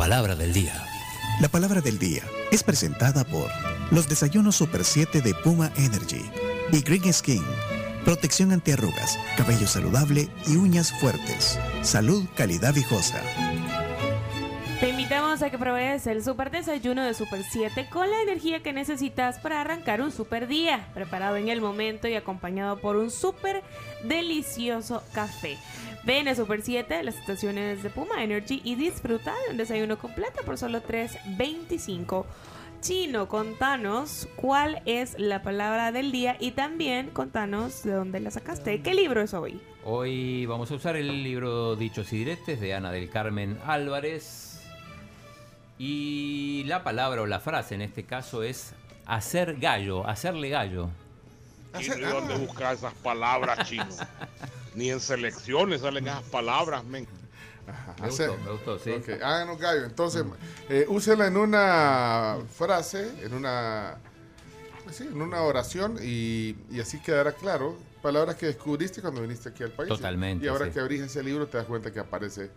palabra del día. La palabra del día es presentada por los desayunos Super 7 de Puma Energy y Green Skin. Protección antiarrugas, cabello saludable y uñas fuertes. Salud, calidad viejosa. Te invitamos a que pruebes el super desayuno de Super 7 con la energía que necesitas para arrancar un super día, preparado en el momento y acompañado por un super delicioso café. Ven a Super 7, las estaciones de Puma Energy y disfruta de un desayuno completo por solo 3.25. Chino, contanos cuál es la palabra del día y también contanos de dónde la sacaste. ¿Qué libro es hoy? Hoy vamos a usar el libro Dichos y Diretes de Ana del Carmen Álvarez. Y la palabra o la frase en este caso es hacer gallo, hacerle gallo. ¿Y de dónde buscar esas palabras, chino? Ni en selecciones salen esas palabras, men. Me gustó, me gustó, sí. Ok, háganos gallo. Entonces, eh, úsela en una frase, en una, pues sí, en una oración y, y así quedará claro. Palabras que descubriste cuando viniste aquí al país. Totalmente, Y ahora sí. que abrís ese libro te das cuenta que aparece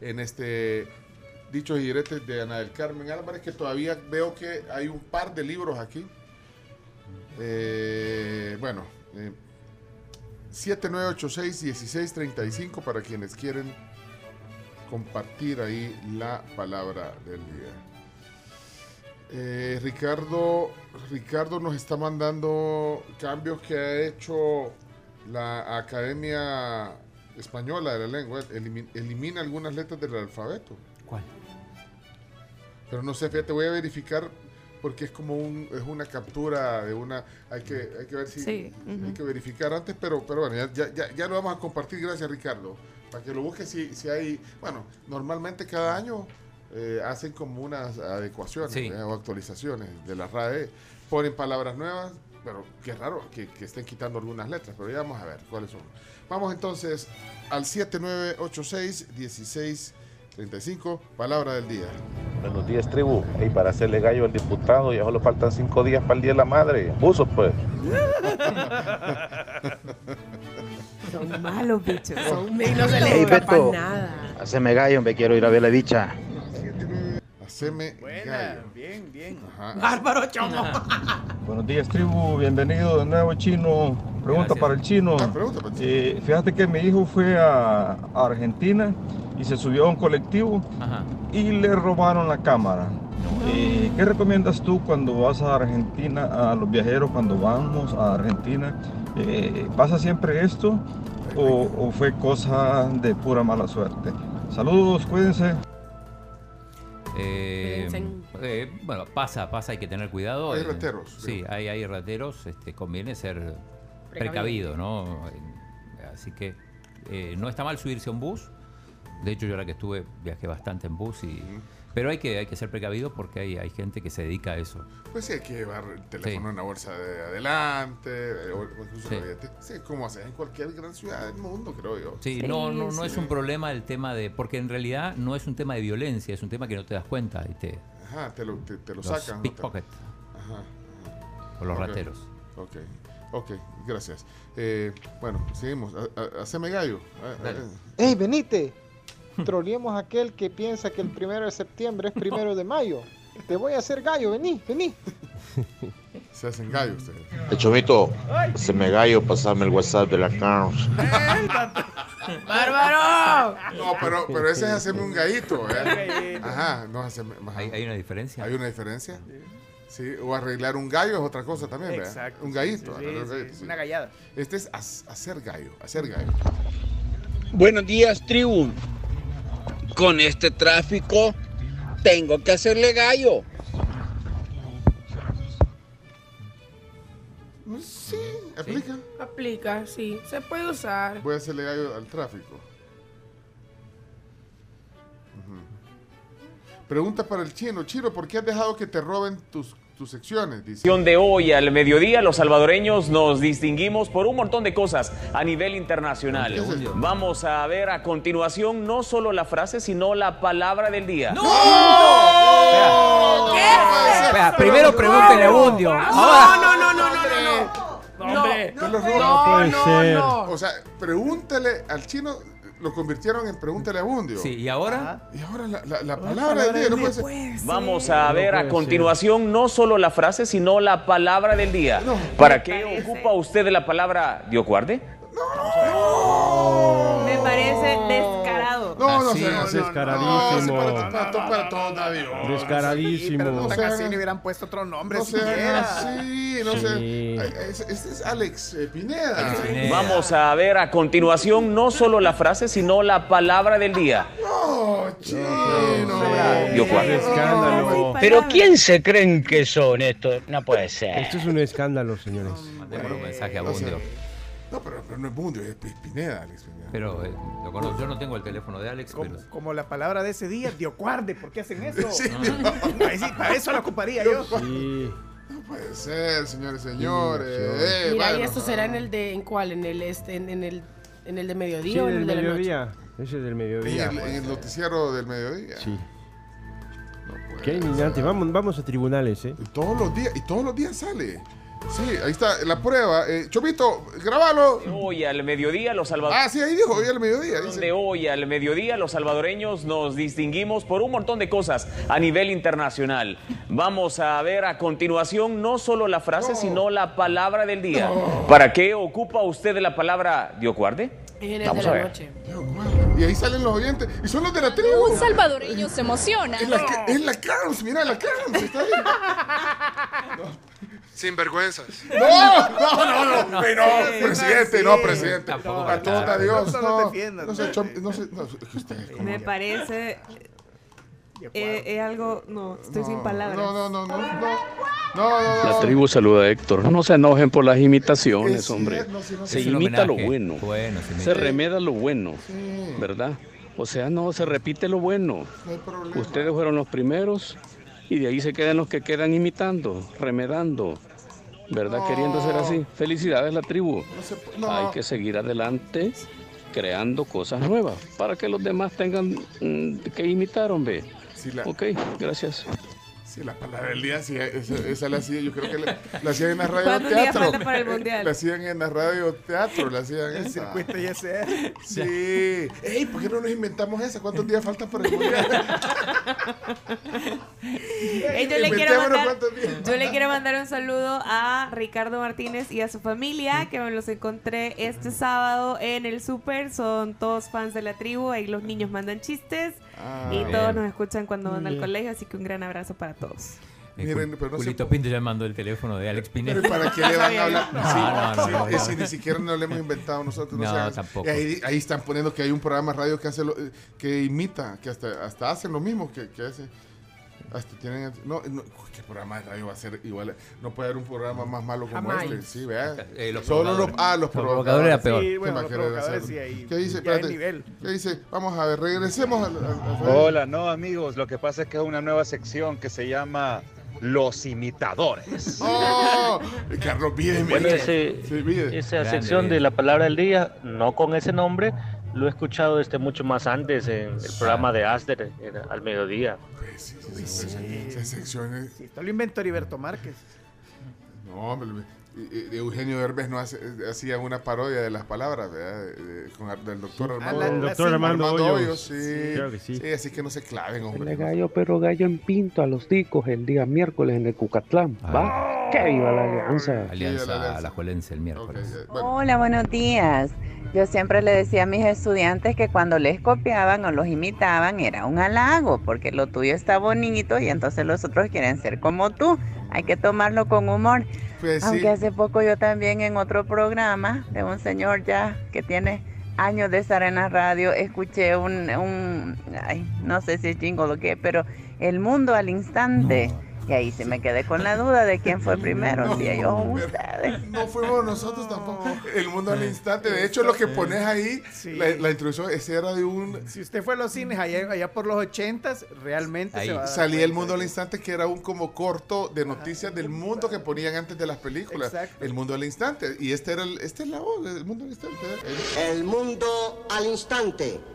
en este Dichos y Diretes de Ana del Carmen Álvarez, que todavía veo que hay un par de libros aquí. Eh, bueno, eh, 7986-1635 para quienes quieren compartir ahí la palabra del día. Eh, Ricardo, Ricardo nos está mandando cambios que ha hecho la Academia Española de la Lengua. Elimi- elimina algunas letras del alfabeto. ¿Cuál? Pero no sé, fíjate, voy a verificar porque es como un, es una captura de una, hay que, hay que ver si, Sí, hay que verificar antes, pero, pero bueno, ya, ya, ya, ya lo vamos a compartir, gracias Ricardo, para que lo busques si, si hay, bueno, normalmente cada año eh, hacen como unas adecuaciones Sí. eh, o actualizaciones de la RAE, ponen palabras nuevas, pero qué raro que, que estén quitando algunas letras, pero ya vamos a ver cuáles son. Vamos entonces al 7986-1635, palabra del día. Buenos días, tribu. Y para hacerle gallo al diputado, ya solo faltan cinco días para el Día de la Madre. Buzo, pues. Son malos bichos. Son Y no se Beto. nada. Haceme gallo, me quiero ir a ver la bicha. Haceme Buena, gallo. bien, bien. Ajá. Bárbaro chomo. Buenos días, tribu. Bienvenido de nuevo, chino. Pregunta Gracias. para el chino. Ah, pregunta. Eh, fíjate que mi hijo fue a, a Argentina y se subió a un colectivo Ajá. y le robaron la cámara. Eh, ¿Qué recomiendas tú cuando vas a Argentina, a los viajeros cuando vamos a Argentina? Eh, ¿Pasa siempre esto o, o fue cosa de pura mala suerte? Saludos, cuídense. Eh, eh, bueno, pasa, pasa, hay que tener cuidado. Hay Eh, rateros, Sí, hay, hay rateros, este, conviene ser precavido, ¿no? Así que eh, no está mal subirse a un bus. De hecho, yo ahora que estuve, viajé bastante en bus y... Pero hay que, hay que ser precavido porque hay, hay gente que se dedica a eso. Pues sí, hay que llevar el teléfono Sí. en la bolsa de adelante, eh, o incluso Sí. Sí, como haces en cualquier gran ciudad del mundo, creo yo. Sí, Sí, no, no, no es un problema el tema de... Porque en realidad no es un tema de violencia, es un tema que no te das cuenta y te... Ajá, te lo, te, te lo Los sacan. ¿no? Te- pickpocket Ajá, o los Ok. rateros. ok, ok, gracias. Eh, bueno, seguimos. Haceme gallo. A- a- Dale. ¡Ey, venite! Troleemos a aquel que piensa que el primero de septiembre es primero de mayo. Te voy a hacer gallo, vení, vení. Se hacen gallo ustedes. El chomito, se me gallo, pasame el WhatsApp de la Carms. ¡Bárbaro! No, pero, pero ese es hacerme un gallito, ¿eh? Ajá, no es hacerme. ajá. ¿Hay, hay una diferencia? ¿Hay una diferencia? Sí, o arreglar un gallo es otra cosa también, ¿verdad? Exacto. Un gallito. Sí, arreglar un sí, gallito, sí, sí. Una gallada. Este es hacer gallo, hacer gallo. Buenos días, tribu. Con este tráfico tengo que hacerle gallo. Sí, aplica. Aplica, sí. Se puede usar. Voy a hacerle gallo al tráfico. Pregunta para el chino. Chino, ¿por qué has dejado que te roben tus, tus secciones? Dice. de hoy al mediodía, los salvadoreños nos distinguimos por un montón de cosas a nivel internacional. ¿Qué es? Vamos a ver a continuación no solo la frase, sino la palabra del día. Espera, primero pregúntele a Bundio. No, no, no, no, no, no, no. Hombre, ¿Qué los roban? No, no, no. O sea, pregúntale al chino lo convirtieron en pregúntale a Bundio. Sí, ¿y ahora? Y ahora la, la- la palabra del día no puede ser. Vamos a ver a continuación no solo la frase, sino la palabra del día. ¿Para qué ocupa usted la palabra Diocuarde? Me No, sé, no, descaradísimo. no, para, para, para. Descaradísimo. pero No sean así, le hubieran puesto otro nombre No siquiera. así, no sé. Sí. Este es Alex eh, Pineda. Vamos a ver a continuación no solo la frase, sino la palabra del día. No, chino. Escándalo. Pero ¿quién se creen que son estos? No puede ser. Esto es un escándalo, señores. Mandemos un mensaje a Bundio. No, pero, pero no es Bundio, es Pi- Pineda, Alex Pineda. Pero eh, lo conozco. yo no tengo el teléfono de Alex, Como, pero como la palabra de ese día, diocuarde. ¿Por qué hacen eso? Sí, Para eso- para eso la ocuparía yo. Sí. No puede ser, señores, señores. Sí, Eh, Mira, bueno, y esto será en el de. ¿En cuál? ¿En el, este, en, en el, en el de Sí, mediodía o en del el de la noche? mediodía. Ese es del en mediodía. el, en el noticiero del mediodía. Sí. No puede Qué indignante. Vamos, vamos a tribunales, ¿eh? Y todos los días, y todos los días sale. Sí, ahí está la prueba. Eh, Chomito, grabalo. Hoy al mediodía los salvadoreños. Ah, sí, ahí dijo, hoy al mediodía. dice. De hoy al mediodía los salvadoreños nos distinguimos por un montón de cosas a nivel internacional. Vamos a ver a continuación no solo la frase, sino la palabra del día. ¿Para qué ocupa usted la palabra Diocuarde? Vamos de a la ver. noche. Y ahí salen los oyentes. Y son los de la tribu. Un salvadoreño se emociona. Es la, es la Carms, mira la Carms. Está bien. vergüenzas. No, no, no, no, no, no, presidente, no, presidente. Tampoco A todo verdad. Dios, No no. Me parece. eh, Es algo. No, estoy sin palabras. No, no, no, no, no. No, no, no. La tribu saluda a Héctor. No se enojen por las imitaciones, Es hombre. Se imita lo bueno. Bueno, se remeda lo bueno, Sí, ¿verdad? O sea, no, se repite lo bueno. no hay problema. Ustedes fueron los primeros y de ahí se quedan los que quedan imitando, remedando, ¿verdad? No. Queriendo ser así. Felicidades, la tribu. No se pu- no. Hay que seguir adelante creando cosas nuevas para que los demás tengan mm, que imitar, hombre. Sí, la, Ok, gracias. Sí, la palabra del día, sí, esa, esa la hacía, yo creo que la, la hacían en la radio ¿Cuántos días teatro. faltan para el mundial? La hacían en la radio teatro, la hacían El esa. circuito ya sea. Sí. Ey, ¿por qué no nos inventamos esa? ¿Cuántos días faltan para el mundial? Ey, yo, le quiero mandar, cuántos días. yo le quiero mandar un saludo a Ricardo Martínez y a su familia, que me los encontré este sábado en el súper. Son todos fans de la tribu, ahí los niños mandan chistes Ah, y bien. todos nos escuchan cuando van al colegio, así que un gran abrazo para todos. Miren, pero no Julito Pinto ya mandó el teléfono de Alex Pineda. Pero ¿para qué le van a hablar? No, Sí, no, no, sí, no, es no. si ni siquiera nos lo hemos inventado nosotros. No, No, tampoco. Ahí, ahí están poniendo que hay un programa de radio que hace lo- que imita, que hasta, hasta hacen lo mismo que, que hace. Hasta tienen. No, no, ¿qué programa de radio va a ser igual? No puede haber un programa más malo como Jamás. este. Sí, vea. Eh, los Solo los, provocadores. ah, los Los provocadores. era peor. Sí, bueno, ¿Qué los más querés provocadores sí ahí. ¿Qué dice? Espérate. nivel. ¿Qué dice? Vamos a ver, regresemos al. al- al- Hola, no amigos, lo que pasa es que es una nueva sección que se llama Los Imitadores. ¡Oh! Carlos Vides, Bueno, ese- Sí, esa Grande, sección bien. de la palabra del día, no con ese nombre, lo he escuchado este mucho más antes en el programa de Asder en- al mediodía. Pues sí, sí, sí, sí, secciones. Esto lo inventó Heriberto Márquez. No, hombre, Eugenio Derbez no hace- eh, hacía una parodia de las palabras, ¿verdad? De- de- con, del doctor Ah, Armando. la- El la doctor sí, Armando Hoyos. Hoyos, sí. Claro que sí. Sí, así que no se claven, hombre. gallo, pero gallo en pinto a los ticos el día miércoles en el Cucatlán. ¿Va? ¡Que viva la alianza! Alianza Sí, la alianza. Alajuelense el miércoles. Ok, eh, bueno. Hola, buenos días. Yo siempre le decía a mis estudiantes que cuando les copiaban o los imitaban era un halago, porque lo tuyo está bonito y entonces los otros quieren ser como tú. Hay que tomarlo con humor. Pues sí. Aunque hace poco yo también en otro programa de un señor ya que tiene años de estar en la radio, escuché un, un ay, no sé si es jingle o qué, pero El Mundo al Instante. Y ahí sí me quedé con la duda de quién fue primero, si ellos o ustedes. No fuimos nosotros tampoco. El mundo al instante. De hecho, lo que pones ahí, Sí. la, la introducción, ese era de un. Si usted fue a los cines allá, allá por los ochentas, realmente Ahí se va a salía el mundo al instante, que era un como corto de noticias del mundo que ponían antes de las películas. Exacto. El mundo al instante. Y este era el, este es la voz, el mundo al instante. ¿eh? El mundo al instante.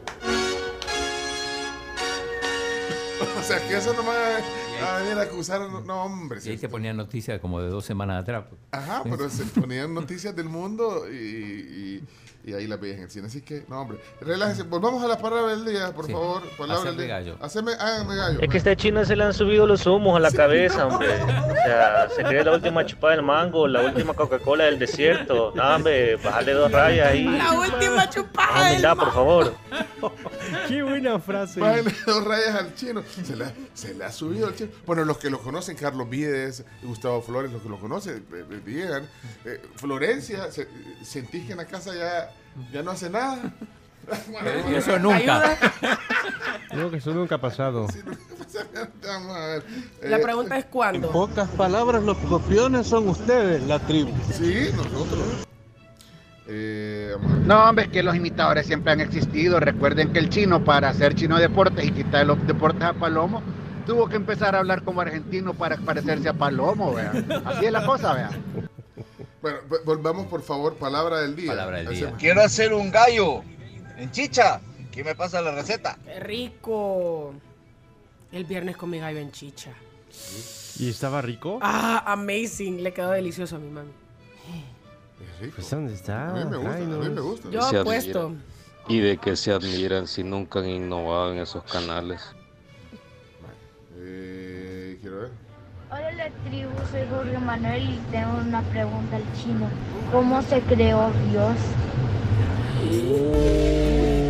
O sea, que eso nomás. Y a venir a acusar. No, hombre. Y ahí te ponían noticias como de dos semanas atrás. Ajá, pero se ponían noticias del mundo y, y- y ahí las veías en el cine. Así que, no, hombre. Relájese. Volvamos a la palabra del día, por Sí. favor. Palabra Hacerle del día. gallo. Haceme, háganme gallo. Es que a esta china se le han subido los humos a la cabeza, hombre. O sea, se cree la última chupada del mango, la última Coca-Cola del desierto. No, hombre, bájale dos rayas ahí. La última chupada. Ah, humildad, por favor. Qué buena frase. Bájale dos rayas al chino. Se le, ha- se le ha subido al chino. Bueno, los que lo conocen, Carlos Vides, Gustavo Flores, los que lo conocen, eh, eh, digan. eh, Florencia, se- sentís que en la casa ya, ya no hace nada. Y eso nunca. No, que eso nunca ha pasado. Vamos a ver. La Eh, pregunta es cuándo. pocas palabras, los copiones son ustedes, la tribu. Sí, nosotros. Eh. No, hombre, es que los imitadores siempre han existido. Recuerden que el chino, para hacer chino deportes y quitar los deportes a Palomo, tuvo que empezar a hablar como argentino para parecerse a Palomo, vea. Así es la cosa, vea. Bueno, vo- volvamos por favor, palabra del día. Palabra del día. Hacemos- Quiero hacer un gallo en chicha. ¿Quién me pasa la receta? Qué rico. El viernes comí gallo en chicha. ¿Y estaba rico? Ah, amazing. Le quedó delicioso a mi mami. Pues ¿dónde está? A mí me gusta, a mí me gusta. Yo apuesto. ¿Y de qué se admiran si nunca han innovado en esos canales? Hola tribu, soy Jorge Manuel y tengo una pregunta al chino. ¿Cómo se creó Dios?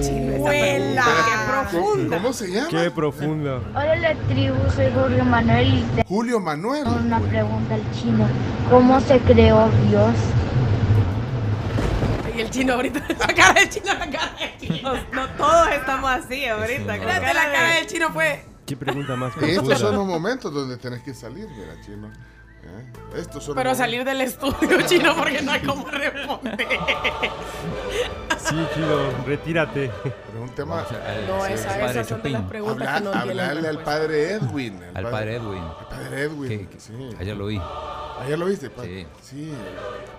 Chino, esa pregunta, qué profunda. ¿Cómo se llama? Qué profundo. Hola la tribu, soy Jorge Manuel y tengo Julio Manuel. una pregunta al chino. ¿Cómo se creó Dios? Y el chino ahorita, la cara del chino, la cara del chino. No, todos estamos así ahorita. Espérate, la cara del chino fue. Qué pregunta más Estos son los momentos donde tenés que salir, mira, chino. ¿Eh? Estos son Pero salir del estudio chino porque no hay cómo responder. Sí, chido, retírate. Pero un tema. No, Sí, esa, padre esas son de las preguntas Habla- que no tienen hablarle al respuesta. padre Edwin. Al padre Edwin. Al padre Edwin. Que- que- sí. Ayer lo vi. Ayer lo viste, padre. Sí. Sí.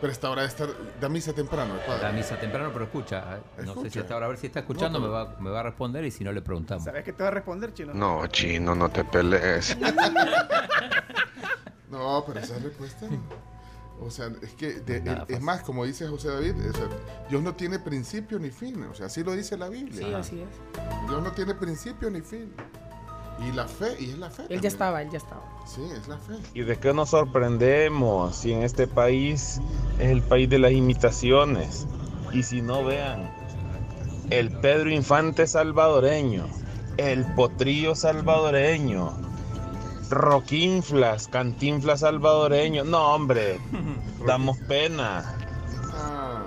Pero esta hora de estar. Da misa temprano, padre. La misa temprano, pero escucha. eh, No sé si hasta ahora, a ver si está escuchando, No, me, va, me va a responder y si no le preguntamos. ¿Sabes qué te va a responder, chino? No, chino, no te pelees. No, pero esa respuesta. O sea, es que de- es más, como dice José David, o sea, Dios no tiene principio ni fin. O sea, así lo dice la Biblia. Sí, así es. Dios no tiene principio ni fin. Y la fe, y es la fe. Él también. ya estaba, él ya estaba. Sí, es la fe. ¿Y de qué nos sorprendemos si en este país es el país de las imitaciones? Y si no vean, el Pedro Infante salvadoreño, el Potrillo salvadoreño, Roquinflas, Cantinflas salvadoreño. No, hombre, damos pena. Ah,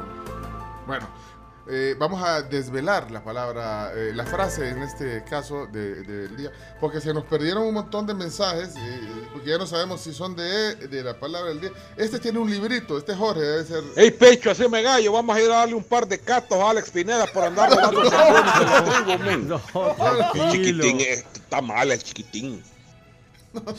bueno, eh, vamos a desvelar la palabra, eh, la frase en este caso de- del día, porque se nos perdieron un montón de mensajes, eh, porque ya no sabemos si son de, de la palabra del día. Este tiene un librito, este Jorge debe ser... Ey, Pecho, haceme gallo, vamos a ir a darle un par de catos a Alex Pineda por andar de la tribu, men. No, El chiquitín tranquilo. eh, está mal, el chiquitín.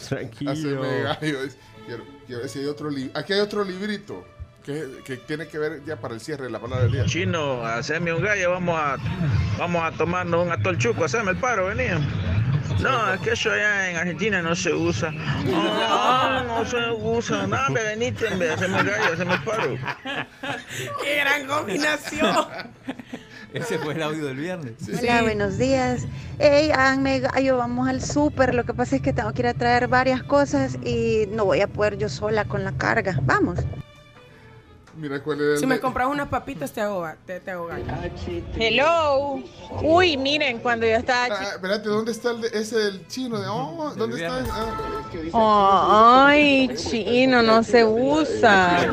Tranquilo. Haceme gallo, quiero, quiero ver si hay otro li- Aquí hay otro librito que, que tiene que ver ya para el cierre de la palabra del día. Chino, haceme un gallo, vamos a, vamos a tomarnos un atol chuco, haceme el paro, venía. No, es que eso allá en Argentina no se usa. No, no se usa. No, me venite, en vez de hacerme el gallo, haceme el paro. ¡Qué gran combinación! Ese fue el audio del viernes. Hola, buenos días. Hey, háganme gallo, vamos al súper. Lo que pasa es que tengo que ir a traer varias cosas y no voy a poder yo sola con la carga. Vamos. Mira cuál es el Si me de- compras unas papitas, te hago, te, te hago gallo. Hello. Uy, miren, cuando yo estaba Ah, espérate, ¿dónde está el de- ese del chino? De, oh, ¿Dónde está? Ah, Oh, ay, chino, no se usa.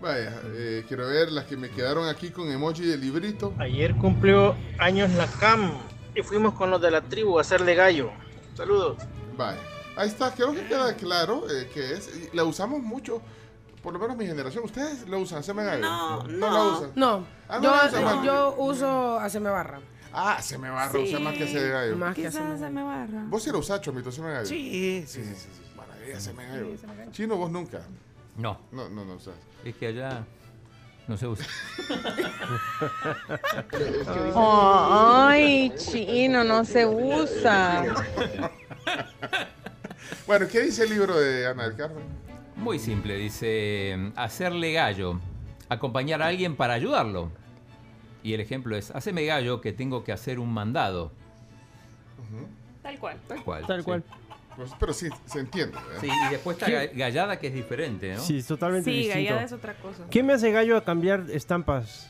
Vaya, eh, quiero ver las que me quedaron aquí con emoji de librito. Ayer cumplió años la CAM y fuimos con los de la tribu a hacerle gallo. Saludos. Vaya, ahí está, creo que queda claro eh, que es. y La usamos mucho, por lo menos mi generación. ¿Ustedes la usan? ¿Se me gallo? No, no. la usan. No, Ah, no yo, la usan más. yo uso haceme barra. Ah, se me barra, usa más que se gallo. Más que se me barra. ¿Vos sí lo usás, Chomito? ¿Se me gallo? Sí, sí, sí. sí, sí. Maravilla, se me gallo. Chino, vos nunca. No. No, no, no usás. Es que allá No se usa. Ay, chino, no se usa. Bueno, ¿qué dice el libro de Ana del Carmen? Muy simple, dice hacerle gallo, acompañar a alguien para ayudarlo. Y el ejemplo es, haceme gallo que tengo que hacer un mandado. Tal cual. Tal cual. Tal sí. cual. Pues, pero sí, se entiende. ¿eh? Sí, y después está ga- gallada que es diferente, ¿no? Sí, es totalmente Sí, distinto. gallada es otra cosa. ¿Quién me hace gallo a cambiar estampas?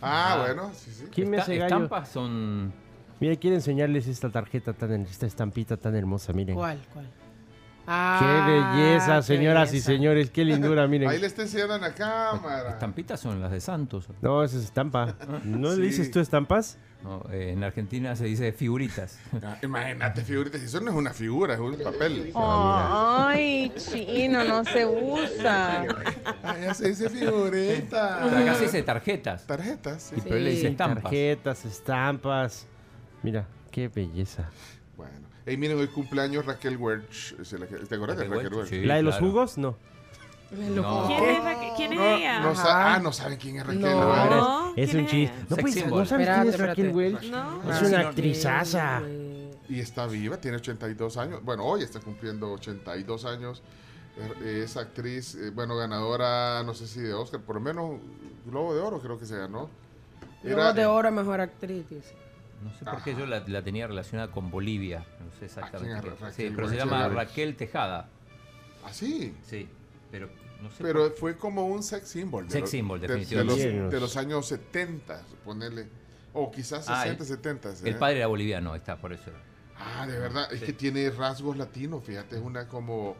Ah, bueno, sí, sí. ¿Quién me hace gallo? estampas son... Mira, quiero enseñarles esta tarjeta tan, esta estampita tan hermosa, miren. ¿Cuál? ¿Cuál? Qué Ah, belleza, qué señoras y señores, qué lindura, miren. Ahí le está enseñando en la cámara. Estampitas son las de Santos. No, esa es estampa. ¿No Sí. le dices tú estampas? No, eh, en Argentina se dice figuritas. Ah, Imagínate, figuritas. Eso no es una figura, es un papel. Ay, chino, no se usa. Ah, ya se dice figurita. Pero acá se dice tarjetas. Tarjetas, sí. Y pero le dice estampas. Tarjetas, estampas. Mira, qué belleza. Bueno. Hey, miren, hoy cumpleaños Raquel Welch. ¿Se la- ¿Te acuerdas de Raquel Raquel Welch, Welch? sí. ¿La de los claro. jugos? No. No. ¿Quién es, quién es No, ella? no sa- ah, no saben quién es Raquel No. Es ¿quién un chiste. No, Sex pues, symbol. ¿no sabes quién es Espérate, Raquel espérate. Welch? No. Es una actrizaza. Y está viva, tiene 82 años. Bueno, hoy está cumpliendo 82 años. Eh, Es actriz, eh, bueno, ganadora, no sé si de Oscar, por lo menos Globo de Oro creo que se ganó. Globo de oro, mejor actriz, dice. No sé por qué yo la, la tenía relacionada con Bolivia. No sé exactamente. ¿A quién qué. Sí, Raquel pero se llama. Raquel Tejada. ¿Ah, sí? Sí, pero no sé. Pero por- fue como un sex symbol. de Sex symbol, de- definitivamente. De, los, de los años 70, ponerle. O quizás Ah, 60, el- 70. ¿eh? El padre era boliviano, está, por eso. Ah, de verdad, es que tiene rasgos latinos, fíjate, es una como,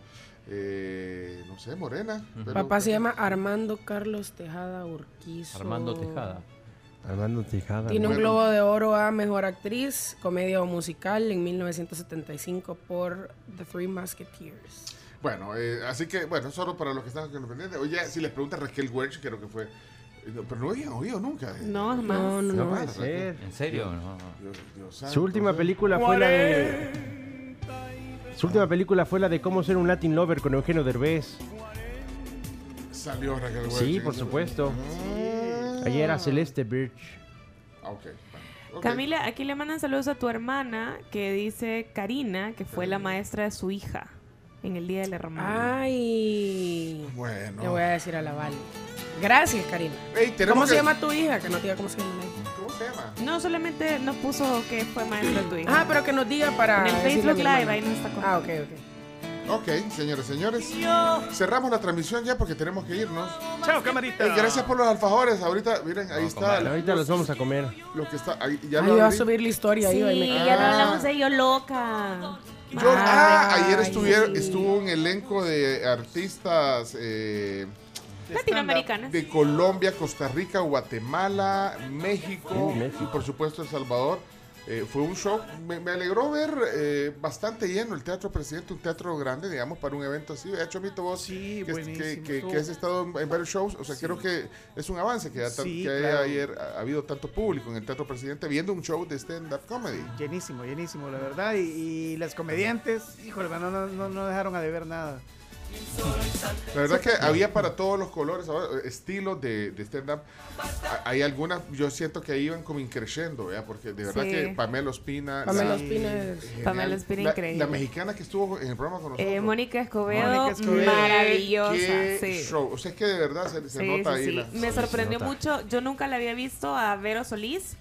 eh, no sé, morena. pero- Papá se llama Armando Carlos Tejada Urquizo. Armando Tejada. Armando Tejada. Tiene un Bueno. globo de oro a mejor actriz, comedia o musical en 1975 por The Three Musketeers. Bueno, eh, así que, bueno, solo para los que están pendientes. Oye, si les pregunta Raquel Welch, creo que fue. eh, no, Pero no habían oído nunca. de- No. No, no, No no. puede ser. ¿En serio? No. Dios- Dios santo, Su última película fue la de. Su última película fue la de Cómo ser un Latin Lover con Eugenio Derbez. Salió Raquel Welch. Sí, por supuesto. Ah. Ayer era Celeste Birch. Ah, ok. bueno, ok. Camila, aquí le mandan saludos a tu hermana que dice Karina, que fue la maestra de su hija en el Día del Hermano. Ay. Bueno. Le voy a decir a la Vale. Gracias, Karina. Ey, ¿Cómo se llama tu hija? Que no diga cómo se llama. ¿Cómo se llama? No, solamente nos puso que fue maestra de tu hija. Ah, pero que nos diga para. En el Facebook Live, ahí nos está contando. Ah, ok, ok. Ok, señores, señores. Cerramos la transmisión ya porque tenemos que irnos. Chao, camarita. Ey, gracias por los alfajores. Ahorita, miren, ahí está. Ahorita los vamos a comer. Lo que está ahí. Ya lo iba a abrí. subir la historia Sí, ahí. me ya no Ah. hablamos de yo loca. Yo- ah, Ay, ayer estuvieron, sí. estuvo un elenco de artistas eh, Latinoamericanas. de Colombia, Costa Rica, Guatemala, México, Sí, México. y por supuesto El Salvador. Eh, fue un show, me, me alegró ver eh, bastante lleno el Teatro Presidente, un teatro grande, digamos, para un evento así. De hecho, Mito, vos Sí, que, que- que- que has estado en, en varios shows, o sea, creo que es un avance que, haya tan- Sí, que haya claro. ayer ha, habido tanto público en el Teatro Presidente viendo un show de stand-up comedy. Llenísimo, llenísimo, la verdad. Y, y las comediantes, híjole, no, no, no dejaron a deber nada. La verdad que había para todos los colores, ahora, eh, estilos de, de stand-up. Hay algunas, yo siento que iban como increciendo, ¿verdad? Porque de verdad Sí. que Pamela Ospina. Pamela la- Ospina. Pamela Ospina, La- increíble. La mexicana que estuvo en el programa con nosotros. Eh, Mónica Escobedo, Mónica Escobedo. maravillosa. Qué sí. show. O sea, es que de verdad se, se Sí, nota sí, ahí. sí. la- Me sorprendió mucho. Yo nunca la había visto a Vero Solís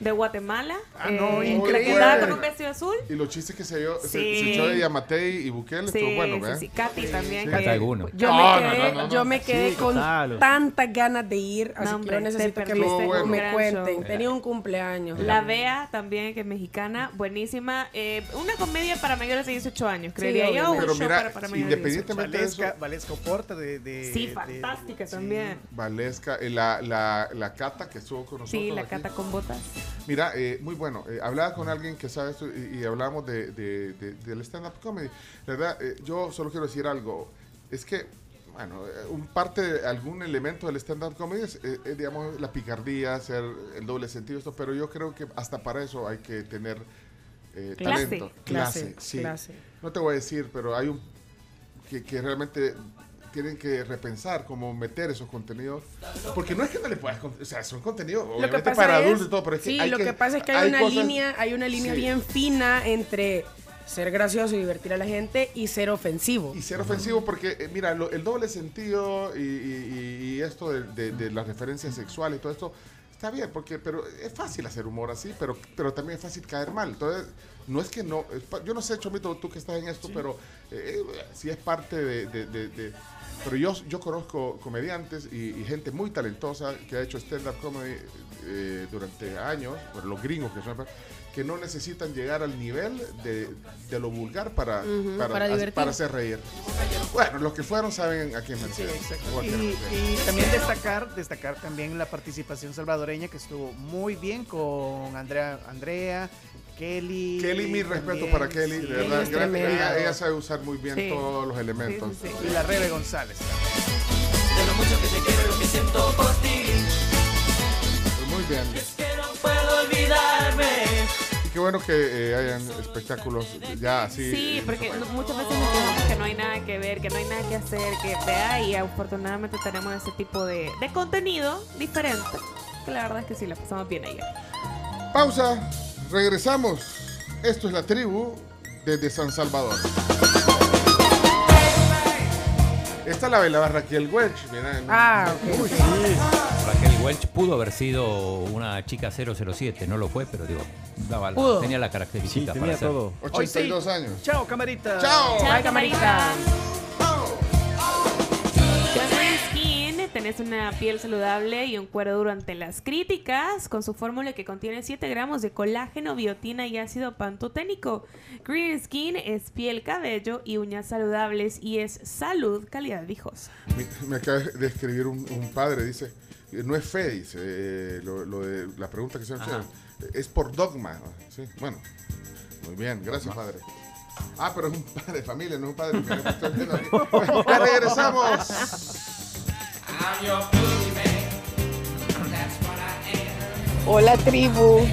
de Guatemala. Ah, no, eh, increíble. con un vestido azul. Y los chistes que se, dio, se- Sí. se, echó de Yamatei y Bukele estuvo Sí, bueno, sí, ¿verdad? sí. Katy también. Sí. que- Cata alguno. Yo No, me no, quedé, no, no, no. yo me quedé Sí, con total. tantas ganas de ir, así No, que hombre, yo necesito que me, perdiste me cuenten. Tenía un cumpleaños. La Bea también, que es mexicana, buenísima. Eh, una comedia para mayores de 18 años, creería yo. Pero show mira, para, para mayores de 18. independientemente de eso, Valesca, Oporta de, de- Sí, fantástica sí. también. Valesca, eh, la, la, la Cata que estuvo con nosotros. Sí, la cata con botas. Mira, eh, muy bueno. Eh, hablaba con alguien que sabe esto y, y hablábamos de, de- de- del stand-up comedy. La verdad, eh, yo solo quiero decir algo. Es que, bueno, eh, un parte, algún elemento del stand-up comedy es, eh, digamos, la picardía, hacer el doble sentido, esto, pero yo creo que hasta para eso hay que tener eh, Clase. talento. Clase, sí. clase. No te voy a decir, pero hay un que, que realmente tienen que repensar cómo meter esos contenidos. Porque no es que no le puedas. O sea, son contenidos que obviamente para es- adultos y todo, pero es que sí, hay lo que, pasa es que hay, una cosas- línea, hay una línea Sí. bien fina entre ser gracioso y divertir a la gente y ser ofensivo. Y ser ofensivo porque, eh, mira, lo- el doble sentido y, y- y- esto de, de- de las referencias sexuales y todo esto, está bien, porque pero es fácil hacer humor así, pero, pero también es fácil caer mal. Entonces, no es que no, es yo no sé, Chomito, tú que estás en esto, pero eh, eh, sí es parte de- pero yo, yo conozco comediantes y, y gente muy talentosa que ha hecho stand-up comedy eh, durante años, por los gringos que son que no necesitan llegar al nivel de, de lo vulgar para, Ujú, para, para hacer reír. Bueno, los que fueron saben a quién me Sí, Y, y también destacar, destacar también la participación salvadoreña que estuvo muy bien con Andrea, Andrea Kelly. Kelly, mi respeto para Kelly, sí. de verdad. es ella, ella sabe usar muy bien Sí. todos los elementos. Y la Rebe González. De lo mucho que te quiero y lo que siento por ti. Muy bien. Que no puedo olvidarme. Y qué bueno que eh, hayan espectáculos ya así. Sí, en porque no- muchas veces nos quejamos que no hay nada que ver, que no hay nada que hacer, que vea y afortunadamente tenemos ese tipo de, de contenido diferente. Que la verdad es que sí, la pasamos bien ayer. Pausa, regresamos. Esto es la tribu desde San Salvador. Esta la bailaba Raquel Welch. mira. Ah, ok. Uy, Raquel Welch pudo haber sido una chica 007, no lo fue, pero digo, daba la- Pudo. tenía la característica Sí, para tenía ser. todo. Hoy sí. 82 años. Chao, camarita. Chao. Bye, camarita. Tenés una piel saludable y un cuero duro ante las críticas con su fórmula que contiene 7 gramos de colágeno, biotina y ácido pantoténico. Green Skin es piel, cabello y uñas saludables y es salud, calidad viejosa. Me, me acaba de escribir un, un padre, dice, eh, no es fe, dice, eh, lo, lo de la pregunta que se me es por dogma. Sí, bueno, muy bien, gracias padre. Ah, pero es un padre de familia, no es un padre aquí. Ya regresamos. Hola tribu,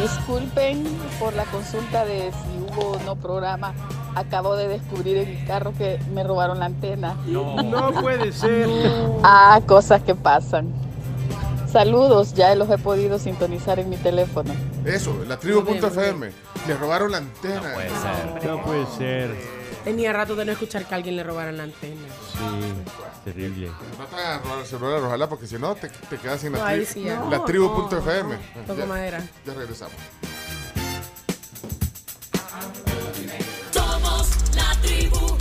disculpen por la consulta de si hubo o no programa. Acabo de descubrir en mi carro que me robaron la antena. No. No puede ser. Ah, cosas que pasan. Saludos, ya los he podido sintonizar en mi teléfono. Eso, la tribu.fm. Le robaron la antena. No puede ser. No puede ser. Tenía rato de no escuchar que alguien le robaran la antena. Sí, terrible. No te hagas robar el celular, ojalá, porque si no te, quedas sin la, No, ahí tri- sí, ya. la No, tribu.fm. Toco madera. Ya regresamos. Somos la tribu.